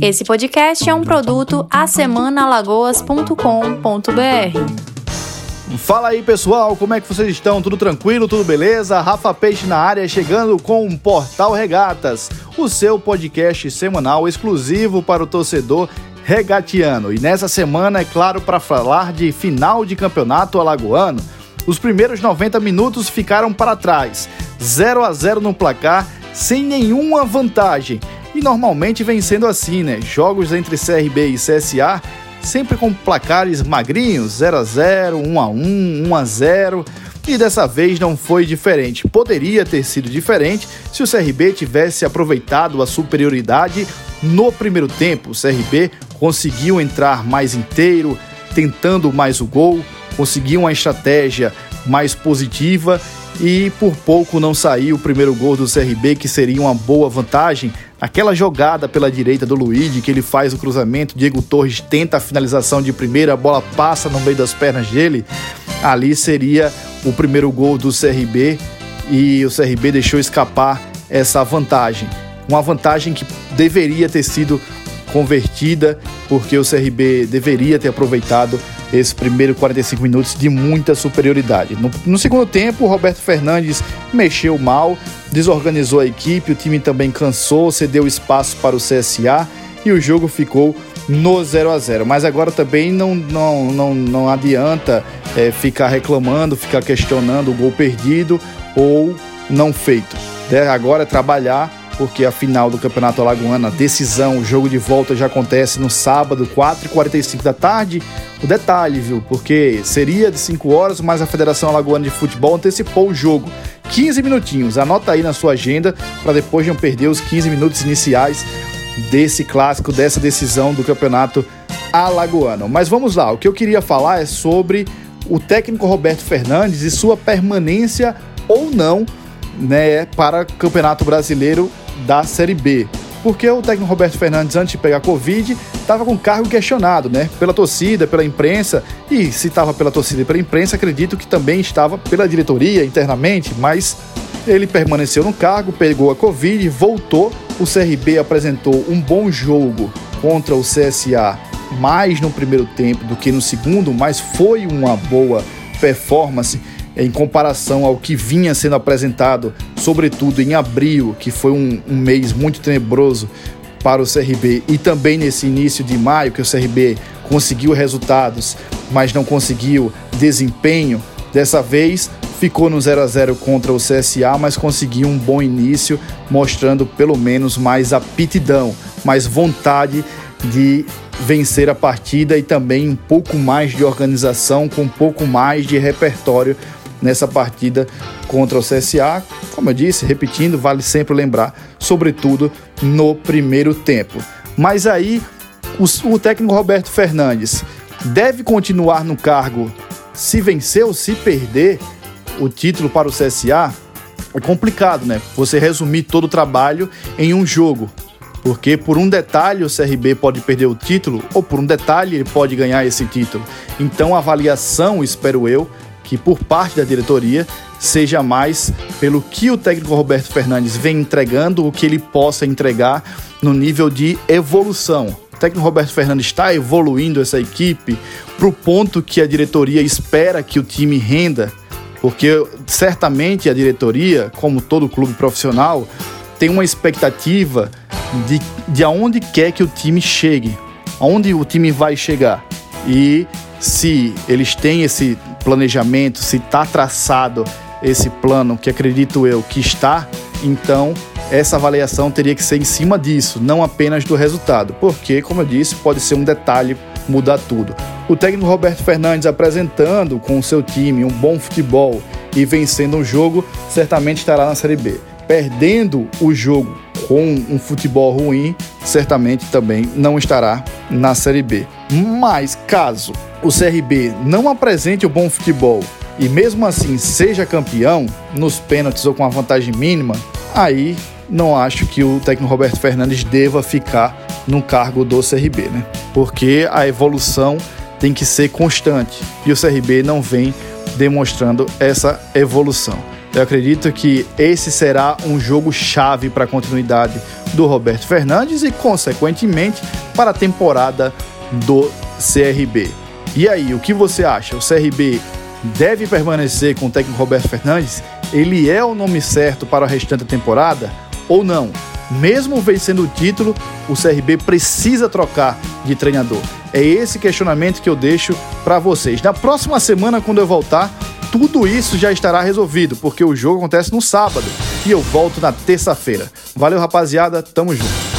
Esse podcast é um produto asemanalagoas.com.br. Fala aí pessoal, como é que vocês estão? Tudo tranquilo? Tudo beleza? Rafa Peixe na área chegando com o Portal Regatas, o seu podcast semanal exclusivo para o torcedor regatiano. E nessa semana, é claro, para falar de final de campeonato alagoano. Os primeiros 90 minutos ficaram para trás, 0 a 0 no placar, sem nenhuma vantagem. E normalmente vem sendo assim, né? Jogos entre CRB e CSA sempre com placares magrinhos, 0 a 0, 1 a 1, 1 a 0. E dessa vez não foi diferente. Poderia ter sido diferente se o CRB tivesse aproveitado a superioridade no primeiro tempo. O CRB conseguiu entrar mais inteiro, tentando mais o gol, conseguiu uma estratégia mais positiva e por pouco não saiu o primeiro gol do CRB, que seria uma boa vantagem. Aquela jogada pela direita do Luigi, que ele faz o cruzamento, Diego Torres tenta a finalização de primeira, a bola passa no meio das pernas dele. Ali seria o primeiro gol do CRB e o CRB deixou escapar essa vantagem. Uma vantagem que deveria ter sido convertida, porque o CRB deveria ter aproveitado esse primeiro 45 minutos de muita superioridade. No, no, segundo tempo, o Roberto Fernandes mexeu mal, desorganizou a equipe, o time também cansou, cedeu espaço para o CSA e o jogo ficou no 0 a 0 Mas agora também não, não, não, não adianta é, ficar reclamando, ficar questionando o gol perdido ou não feito. É, agora é trabalhar porque a final do Campeonato Alagoano, a decisão, o jogo de volta já acontece no sábado, 4h45 da tarde. O detalhe, viu? Porque seria de 5 horas, mas a Federação Alagoana de Futebol antecipou o jogo. 15 minutinhos, anota aí na sua agenda para depois não perder os 15 minutos iniciais desse clássico, dessa decisão do Campeonato Alagoano. Mas vamos lá, o que eu queria falar é sobre o técnico Roberto Fernandes e sua permanência ou não né, para o Campeonato Brasileiro da Série B. Porque o técnico Roberto Fernandes, antes de pegar Covid, estava com cargo questionado, né? Pela torcida, pela imprensa. E se estava pela torcida e pela imprensa, acredito que também estava pela diretoria internamente, mas ele permaneceu no cargo, pegou a Covid, voltou. O CRB apresentou um bom jogo contra o CSA, mais no primeiro tempo do que no segundo, mas foi uma boa performance em comparação ao que vinha sendo apresentado, sobretudo em abril, que foi um, um, mês muito tenebroso para o CRB, e também nesse início de maio, que o CRB conseguiu resultados, mas não conseguiu desempenho. Dessa vez ficou no 0 a 0 contra o CSA, mas conseguiu um bom início, mostrando pelo menos mais aptidão, mais vontade de vencer a partida e também um pouco mais de organização, com um pouco mais de repertório nessa partida contra o CSA. Como eu disse, repetindo, vale sempre lembrar, sobretudo no primeiro tempo. Mas aí, o, o técnico Roberto Fernandes deve continuar no cargo se vencer ou se perder o título para o CSA? É complicado, né? Você resumir todo o trabalho em um jogo. Porque por um detalhe o CRB pode perder o título, ou por um detalhe ele pode ganhar esse título. Então a avaliação, espero eu, que por parte da diretoria seja mais pelo que o técnico Roberto Fernandes vem entregando, o que ele possa entregar no nível de evolução. O técnico Roberto Fernandes está evoluindo essa equipe para o ponto que a diretoria espera que o time renda, porque certamente a diretoria, como todo clube profissional, tem uma expectativa de, de aonde quer que o time chegue, aonde o time vai chegar. E se eles têm esse planejamento, se está traçado esse plano, que acredito eu que está, então essa avaliação teria que ser em cima disso, não apenas do resultado, porque, como eu disse, pode ser um detalhe mudar tudo. O técnico Roberto Fernandes apresentando com o seu time um bom futebol e vencendo um jogo, certamente estará na Série B. Perdendo o jogo com um futebol ruim, certamente também não estará na Série B. Mas caso o CRB não apresente o bom futebol e mesmo assim seja campeão nos pênaltis ou com a vantagem mínima, aí não acho que o técnico Roberto Fernandes deva ficar no cargo do CRB, né? Porque a evolução tem que ser constante e o CRB não vem demonstrando essa evolução. Eu acredito que esse será um jogo chave para a continuidade do Roberto Fernandes e, consequentemente, para a temporada do CRB. E aí, o que você acha? O CRB deve permanecer com o técnico Roberto Fernandes? Ele é o nome certo para o restante da temporada ou não? Mesmo vencendo o título, o CRB precisa trocar de treinador. É esse questionamento que eu deixo para vocês. Na próxima semana, quando eu voltar, tudo isso já estará resolvido, porque o jogo acontece no sábado e eu volto na terça-feira. Valeu, rapaziada, tamo junto.